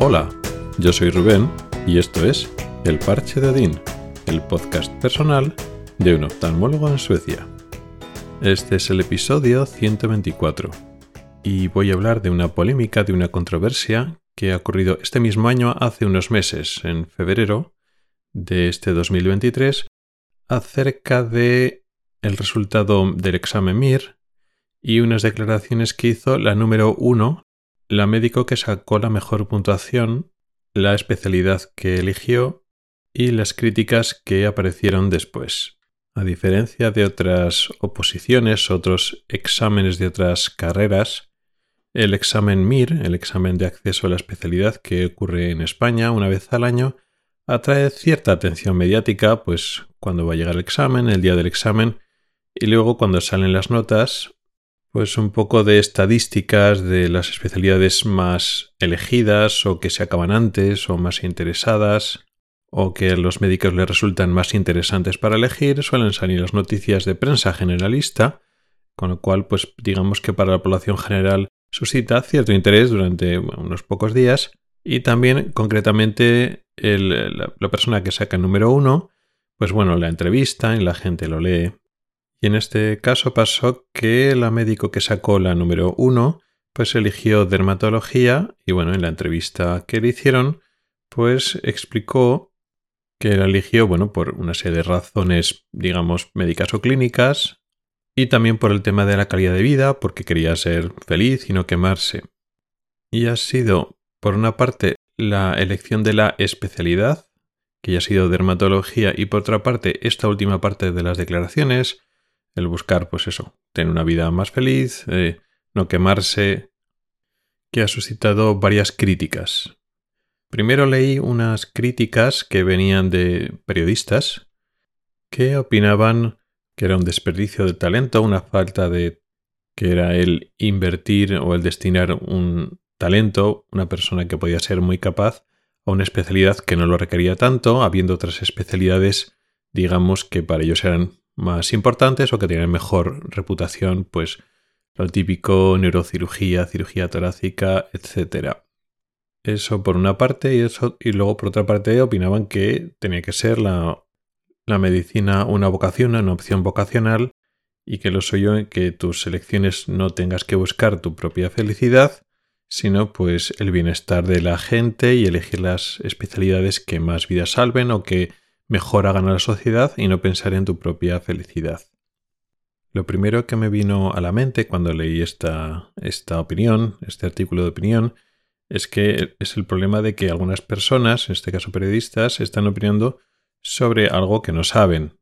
Hola, yo soy Rubén y esto es El Parche de Odín, el podcast personal de un oftalmólogo en Suecia. Este es el episodio 124 y voy a hablar de una polémica, de una controversia que ha ocurrido este mismo año hace unos meses, en febrero de este 2023, acerca de el resultado del examen MIR y unas declaraciones que hizo la número uno, la médico que sacó la mejor puntuación, la especialidad que eligió y las críticas que aparecieron después. A diferencia de otras oposiciones, otros exámenes de otras carreras, el examen MIR, el examen de acceso a la especialidad que ocurre en España una vez al año, atrae cierta atención mediática, pues cuando va a llegar el examen, el día del examen, y luego cuando salen las notas, pues un poco de estadísticas de las especialidades más elegidas o que se acaban antes o más interesadas o que a los médicos les resultan más interesantes para elegir, suelen salir las noticias de prensa generalista, con lo cual pues digamos que para la población general suscita cierto interés durante unos pocos días. Y también concretamente la, la, persona que saca el número uno, pues bueno, la entrevista y la gente lo lee y en este caso pasó que la médico que sacó la número uno, pues eligió dermatología y bueno, en la entrevista que le hicieron, pues explicó que la eligió, bueno, por una serie de razones, digamos, médicas o clínicas, y también por el tema de la calidad de vida, porque quería ser feliz y no quemarse. Y ha sido, por una parte, la elección de la especialidad, que ya ha sido dermatología, y por otra parte, esta última parte de las declaraciones, el buscar, pues eso, tener una vida más feliz, eh, no quemarse, que ha suscitado varias críticas. Primero leí unas críticas que venían de periodistas que opinaban que era un desperdicio de talento, una falta de que era el invertir o el destinar un talento, una persona que podía ser muy capaz, a una especialidad que no lo requería tanto, habiendo otras especialidades, digamos, que para ellos eran más importantes o que tienen mejor reputación, pues lo típico neurocirugía, cirugía torácica, etc. Eso por una parte y, eso, y luego por otra parte opinaban que tenía que ser la, la medicina una vocación, una opción vocacional y que lo suyo que tus elecciones no tengas que buscar tu propia felicidad, sino pues el bienestar de la gente y elegir las especialidades que más vidas salven o que mejor hagan a la sociedad y no pensar en tu propia felicidad. Lo primero que me vino a la mente cuando leí esta, esta opinión, este artículo de opinión, es que es el problema de que algunas personas, en este caso periodistas, están opinando sobre algo que no saben.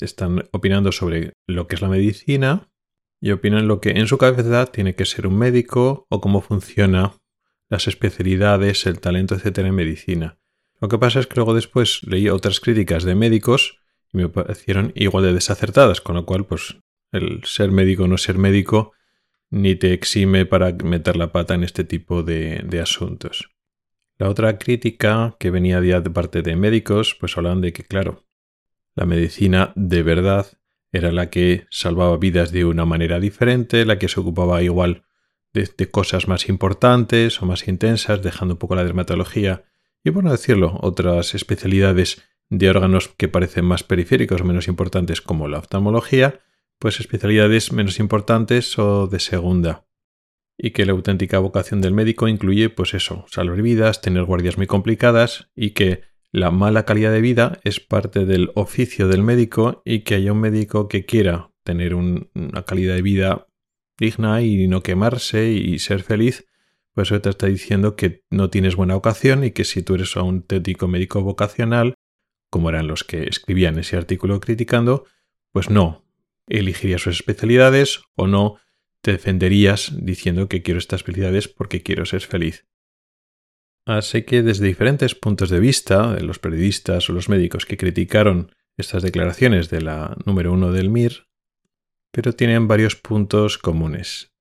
Están opinando sobre lo que es la medicina y opinan lo que en su cabeza tiene que ser un médico o cómo funciona las especialidades, el talento, etcétera en medicina. Lo que pasa es que luego después leí otras críticas de médicos y me parecieron igual de desacertadas, con lo cual, pues, el ser médico o no ser médico ni te exime para meter la pata en este tipo de, asuntos. La otra crítica que venía de parte de médicos, pues hablaban de que, claro, la medicina de verdad era la que salvaba vidas de una manera diferente, la que se ocupaba igual de, de cosas más importantes o más intensas, dejando un poco la dermatología y por no decirlo, otras especialidades de órganos que parecen más periféricos menos importantes como la oftalmología, pues especialidades menos importantes o de segunda. Y que la auténtica vocación del médico incluye, pues eso, salvar vidas, tener guardias muy complicadas y que la mala calidad de vida es parte del oficio del médico y que haya un médico que quiera tener una calidad de vida digna y no quemarse y ser feliz, pues eso te está diciendo que no tienes buena vocación y que si tú eres un técnico médico vocacional, como eran los que escribían ese artículo criticando, pues no elegirías sus especialidades o no te defenderías diciendo que quiero estas especialidades porque quiero ser feliz. Así que desde diferentes puntos de vista, los periodistas o los médicos que criticaron estas declaraciones de la número uno del MIR, pero tienen varios puntos comunes.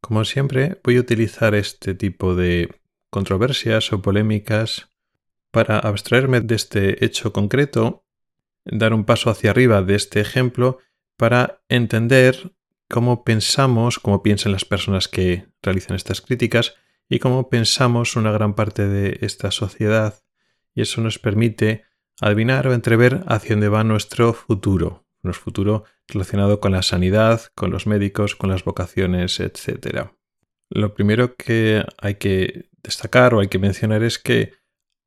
Como siempre, voy a utilizar este tipo de controversias o polémicas para abstraerme de este hecho concreto, dar un paso hacia arriba de este ejemplo para entender cómo pensamos, cómo piensan las personas que realizan estas críticas y cómo pensamos una gran parte de esta sociedad, y eso nos permite adivinar o entrever hacia dónde va nuestro futuro, nuestro futuro relacionado con la sanidad, con los médicos, con las vocaciones, etc. Lo primero que hay que destacar o hay que mencionar es que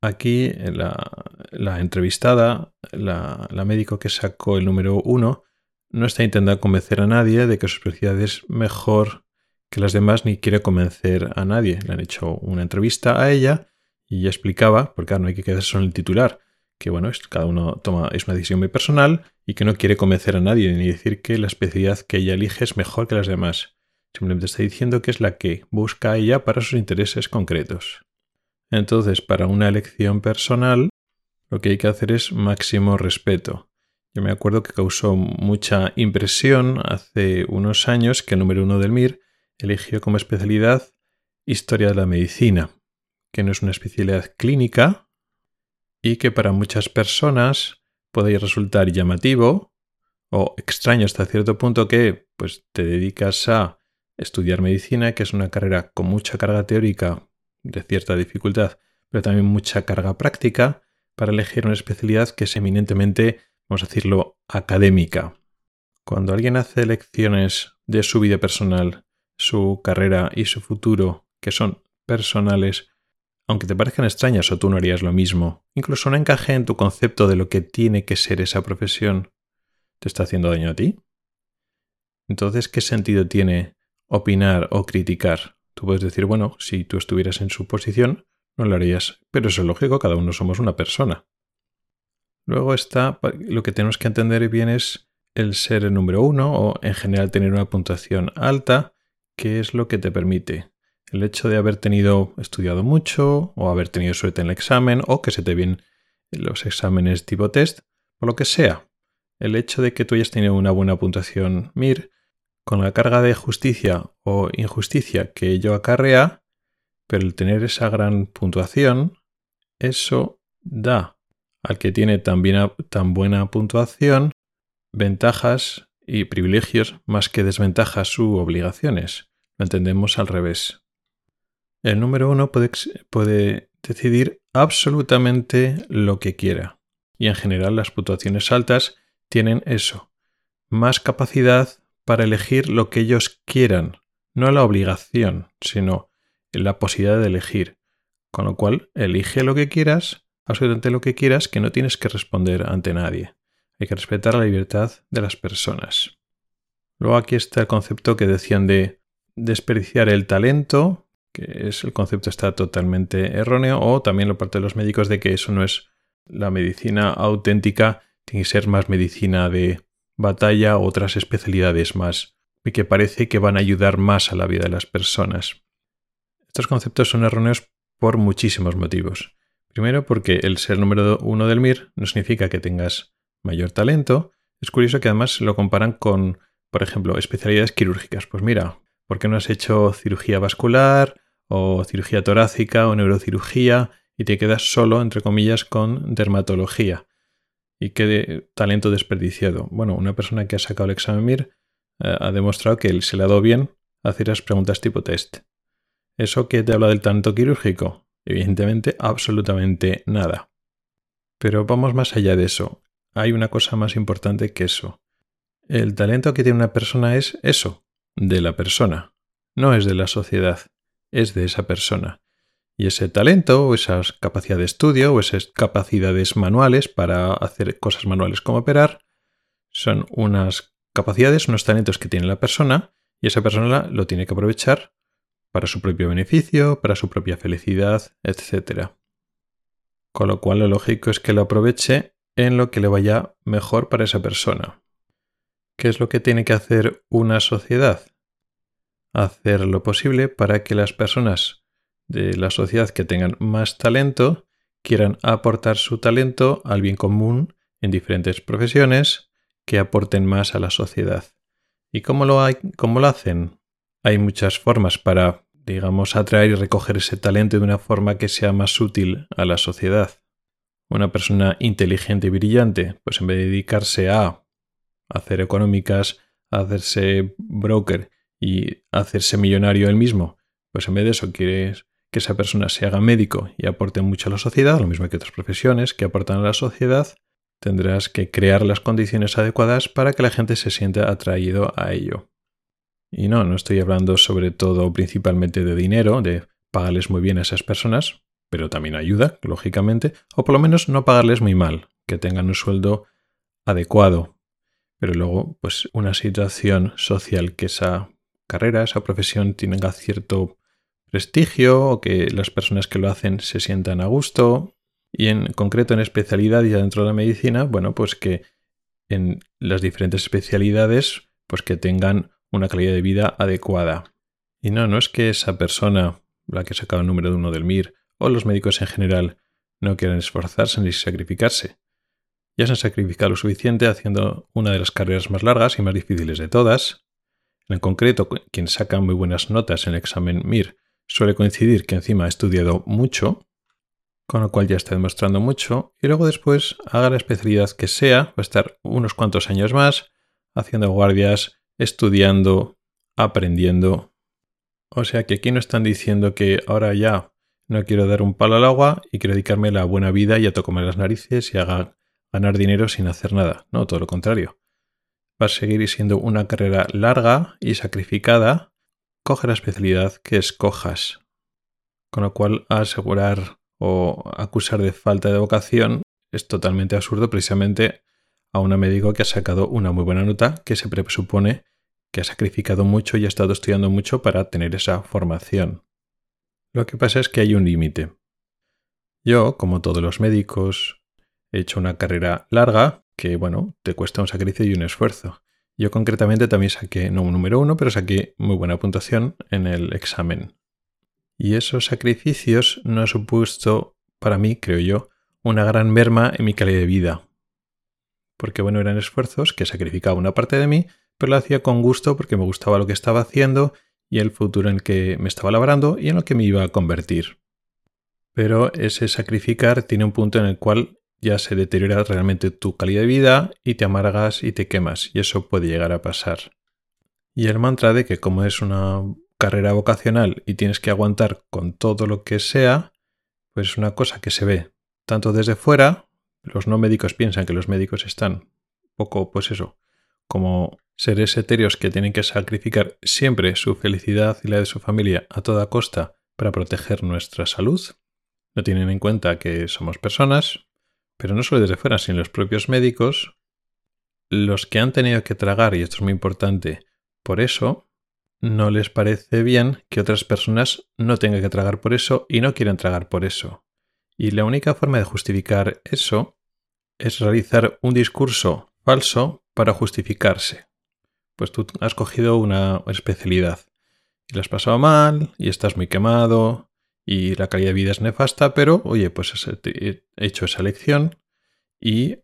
aquí la, entrevistada, la, la, médico que sacó el número uno, no está intentando convencer a nadie de que su especialidad es mejor que las demás ni quiere convencer a nadie. Le han hecho una entrevista a ella y ella explicaba, porque no hay que quedarse en el titular, que bueno, cada uno toma, es una decisión muy personal y que no quiere convencer a nadie ni decir que la especialidad que ella elige es mejor que las demás. Simplemente está diciendo que es la que busca ella para sus intereses concretos. Entonces, para una elección personal, lo que hay que hacer es máximo respeto. Yo me acuerdo que causó mucha impresión hace unos años que el número uno del MIR eligió como especialidad Historia de la Medicina, que no es una especialidad clínica y que para muchas personas puede resultar llamativo o extraño hasta cierto punto que pues, te dedicas a estudiar medicina, que es una carrera con mucha carga teórica de cierta dificultad, pero también mucha carga práctica, para elegir una especialidad que es eminentemente, vamos a decirlo, académica. Cuando alguien hace elecciones de su vida personal, su carrera y su futuro, que son personales, aunque te parezcan extrañas o tú no harías lo mismo, incluso no encaje en tu concepto de lo que tiene que ser esa profesión, ¿te está haciendo daño a ti? Entonces, ¿qué sentido tiene opinar o criticar? Tú puedes decir, bueno, si tú estuvieras en su posición, no lo harías, pero eso es lógico, cada uno somos una persona. Luego está, lo que tenemos que entender bien es el ser el número uno o en general tener una puntuación alta, que es lo que te permite. El hecho de haber tenido estudiado mucho o haber tenido suerte en el examen o que se te vienen los exámenes tipo test, o lo que sea. El hecho de que tú hayas tenido una buena puntuación MIR con la carga de justicia o injusticia que ello acarrea, pero el tener esa gran puntuación, eso da al que tiene tan, tan buena puntuación ventajas y privilegios más que desventajas u obligaciones. Lo entendemos al revés. El número uno puede, decidir absolutamente lo que quiera. Y en general las puntuaciones altas tienen eso, más capacidad para elegir lo que ellos quieran, no la obligación, sino la posibilidad de elegir. Con lo cual, elige lo que quieras, absolutamente lo que quieras, que no tienes que responder ante nadie. Hay que respetar la libertad de las personas. Luego aquí está el concepto que decían de desperdiciar el talento, que es el concepto está totalmente erróneo, o también la parte de los médicos de que eso no es la medicina auténtica, tiene que ser más medicina de batalla otras especialidades más, y que parece que van a ayudar más a la vida de las personas. Estos conceptos son erróneos por muchísimos motivos. Primero, porque el ser número uno del MIR no significa que tengas mayor talento. Es curioso que además lo comparan con, por ejemplo, especialidades quirúrgicas. Pues mira, ¿por qué no has hecho cirugía vascular o cirugía torácica o neurocirugía y te quedas solo, entre comillas, con dermatología? y qué talento desperdiciado. Bueno, una persona que ha sacado el examen MIR eh, ha demostrado que se le ha dado bien hacer las preguntas tipo test. ¿Eso qué te habla del talento quirúrgico? Evidentemente, absolutamente nada. Pero vamos más allá de eso. Hay una cosa más importante que eso. El talento que tiene una persona es eso, de la persona. No es de la sociedad, es de esa persona. Y ese talento o esa capacidad de estudio o esas capacidades manuales para hacer cosas manuales como operar son unas capacidades, unos talentos que tiene la persona y esa persona lo tiene que aprovechar para su propio beneficio, para su propia felicidad, etc. Con lo cual lo lógico es que lo aproveche en lo que le vaya mejor para esa persona. ¿Qué es lo que tiene que hacer una sociedad? Hacer lo posible para que las personas de la sociedad que tengan más talento quieran aportar su talento al bien común en diferentes profesiones que aporten más a la sociedad. ¿Y cómo lo, hay, cómo lo hacen? Hay muchas formas para, digamos, atraer y recoger ese talento de una forma que sea más útil a la sociedad. Una persona inteligente y brillante, pues en vez de dedicarse a hacer económicas, a hacerse broker y hacerse millonario él mismo, pues en vez de eso quieres que esa persona se haga médico y aporte mucho a la sociedad, lo mismo que otras profesiones que aportan a la sociedad, tendrás que crear las condiciones adecuadas para que la gente se sienta atraído a ello. Y no, no estoy hablando sobre todo principalmente de dinero, de pagarles muy bien a esas personas, pero también ayuda, lógicamente, o por lo menos no pagarles muy mal, que tengan un sueldo adecuado. Pero luego, pues una situación social que esa carrera, esa profesión tenga cierto prestigio o que las personas que lo hacen se sientan a gusto. Y en concreto en especialidad y dentro de la medicina, bueno, pues que en las diferentes especialidades, pues que tengan una calidad de vida adecuada. Y no, no es que esa persona, la que sacado el número de uno del MIR, o los médicos en general, no quieran esforzarse ni sacrificarse. Ya se han sacrificado lo suficiente haciendo una de las carreras más largas y más difíciles de todas. En concreto, quien saca muy buenas notas en el examen MIR suele coincidir que encima ha estudiado mucho, con lo cual ya está demostrando mucho, y luego después haga la especialidad que sea, va a estar unos cuantos años más haciendo guardias, estudiando, aprendiendo. O sea que aquí no están diciendo que ahora ya no quiero dar un palo al agua y quiero dedicarme a la buena vida y a tocarme las narices y a ganar dinero sin hacer nada. No, todo lo contrario. Va a seguir siendo una carrera larga y sacrificada coge la especialidad que escojas. Con lo cual, asegurar o acusar de falta de vocación es totalmente absurdo precisamente a un médico que ha sacado una muy buena nota, que se presupone que ha sacrificado mucho y ha estado estudiando mucho para tener esa formación. Lo que pasa es que hay un límite. Yo, como todos los médicos, he hecho una carrera larga que, bueno, te cuesta un sacrificio y un esfuerzo. Yo concretamente también saqué, no un número uno, pero saqué muy buena puntuación en el examen. Y esos sacrificios no han supuesto, para mí, creo yo, una gran merma en mi calidad de vida. Porque bueno, eran esfuerzos que sacrificaba una parte de mí, pero lo hacía con gusto porque me gustaba lo que estaba haciendo y el futuro en el que me estaba labrando y en lo que me iba a convertir. Pero ese sacrificar tiene un punto en el cual ya se deteriora realmente tu calidad de vida y te amargas y te quemas, y eso puede llegar a pasar. Y el mantra de que como es una carrera vocacional y tienes que aguantar con todo lo que sea, pues es una cosa que se ve tanto desde fuera, los no médicos piensan que los médicos están poco, pues eso, como seres etéreos que tienen que sacrificar siempre su felicidad y la de su familia a toda costa para proteger nuestra salud. No tienen en cuenta que somos personas, pero no solo desde fuera, sino los propios médicos, los que han tenido que tragar, y esto es muy importante, por eso, no les parece bien que otras personas no tengan que tragar por eso y no quieren tragar por eso. Y la única forma de justificar eso es realizar un discurso falso para justificarse. Pues tú has cogido una especialidad y la has pasado mal y estás muy quemado y la calidad de vida es nefasta, pero oye, pues he hecho esa elección y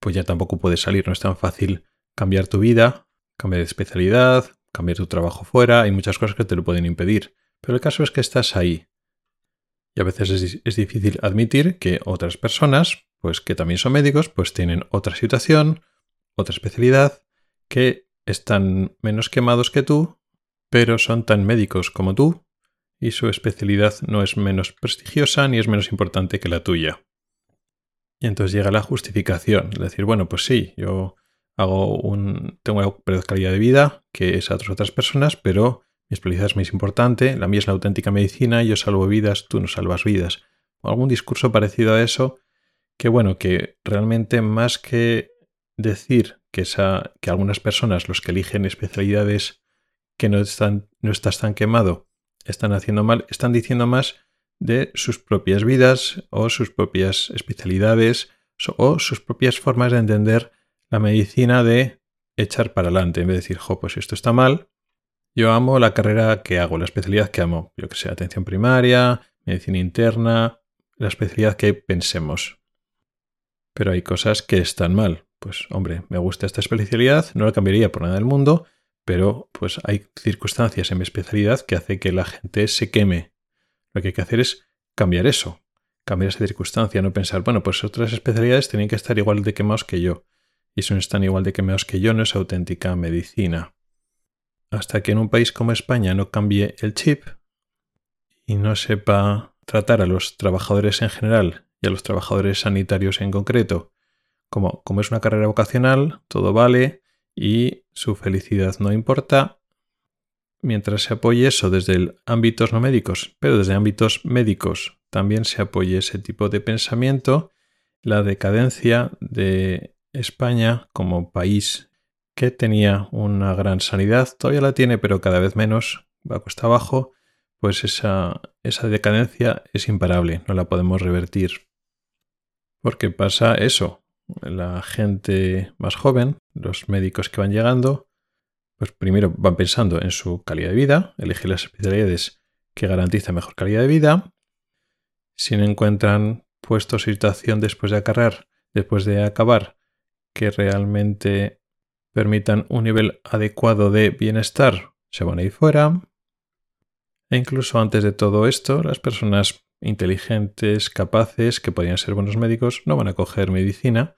pues ya tampoco puedes salir, no es tan fácil cambiar tu vida, cambiar de especialidad, cambiar tu trabajo fuera, hay muchas cosas que te lo pueden impedir, pero el caso es que estás ahí. Y a veces es, es difícil admitir que otras personas, pues que también son médicos, pues tienen otra situación, otra especialidad, que están menos quemados que tú, pero son tan médicos como tú y su especialidad no es menos prestigiosa ni es menos importante que la tuya. Y entonces llega la justificación, es decir, bueno, pues sí, yo hago un, tengo una calidad de vida que es a otras personas, pero mi especialidad es más importante, la mía es la auténtica medicina, yo salvo vidas, tú no salvas vidas. O algún discurso parecido a eso, que bueno, que realmente más que decir que, esa, que algunas personas, los que eligen especialidades que no, están, no estás tan quemado, están haciendo mal, están diciendo más de sus propias vidas o sus propias especialidades o sus propias formas de entender la medicina de echar para adelante. En vez de decir, jo, pues esto está mal, yo amo la carrera que hago, la especialidad que amo. Yo que sé, atención primaria, medicina interna, la especialidad que pensemos. Pero hay cosas que están mal. Pues hombre, me gusta esta especialidad, no la cambiaría por nada del mundo, pero pues hay circunstancias en mi especialidad que hace que la gente se queme. Lo que hay que hacer es cambiar eso, cambiar esa circunstancia, no pensar, bueno, pues otras especialidades tienen que estar igual de quemados que yo. Y si no están igual de quemados que yo, no es auténtica medicina. Hasta que en un país como España no cambie el chip y no sepa tratar a los trabajadores en general y a los trabajadores sanitarios en concreto como, como es una carrera vocacional, todo vale y su felicidad no importa, mientras se apoye eso desde ámbitos no médicos, pero desde ámbitos médicos también se apoye ese tipo de pensamiento, la decadencia de España como país que tenía una gran sanidad, todavía la tiene, pero cada vez menos, va cuesta abajo, pues esa, esa decadencia es imparable, no la podemos revertir. Porque pasa eso, la gente más joven, los médicos que van llegando, pues primero van pensando en su calidad de vida, eligen las especialidades que garantizan mejor calidad de vida. Si no encuentran puestos o situación después de acabar, después de acabar, que realmente permitan un nivel adecuado de bienestar, se van a ir fuera. E incluso antes de todo esto, las personas inteligentes, capaces, que podrían ser buenos médicos, no van a coger medicina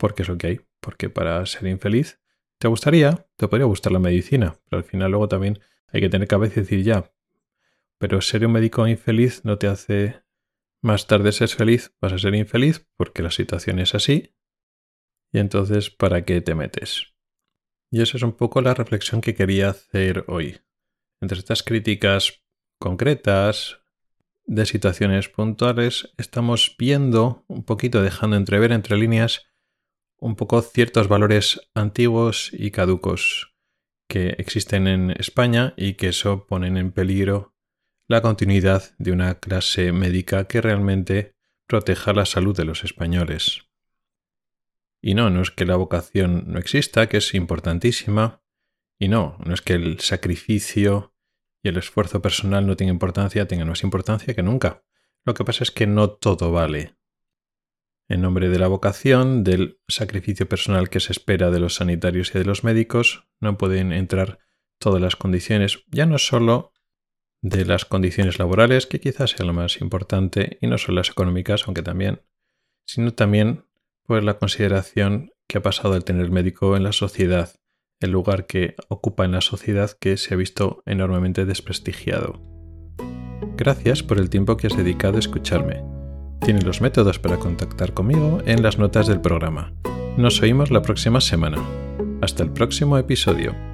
porque es lo que hay. Porque para ser infeliz, te gustaría, te podría gustar la medicina, pero al final luego también hay que tener cabeza y decir ya. Pero ser un médico infeliz no te hace más tarde ser feliz, vas a ser infeliz porque la situación es así. Y entonces, ¿para qué te metes? Y esa es un poco la reflexión que quería hacer hoy. Entre estas críticas concretas, de situaciones puntuales, estamos viendo un poquito, dejando entrever entre líneas, un poco ciertos valores antiguos y caducos que existen en España y que eso ponen en peligro la continuidad de una clase médica que realmente proteja la salud de los españoles. Y no, no es que la vocación no exista, que es importantísima, y no, no es que el sacrificio y el esfuerzo personal no tenga importancia, tengan más importancia que nunca. Lo que pasa es que no todo vale. En nombre de la vocación, del sacrificio personal que se espera de los sanitarios y de los médicos, no pueden entrar todas las condiciones, ya no solo de las condiciones laborales, que quizás sea lo más importante, y no solo las económicas, aunque también, sino también por la consideración que ha pasado el tener médico en la sociedad, el lugar que ocupa en la sociedad que se ha visto enormemente desprestigiado. Gracias por el tiempo que has dedicado a escucharme. Tienes los métodos para contactar conmigo en las notas del programa. Nos oímos la próxima semana. Hasta el próximo episodio.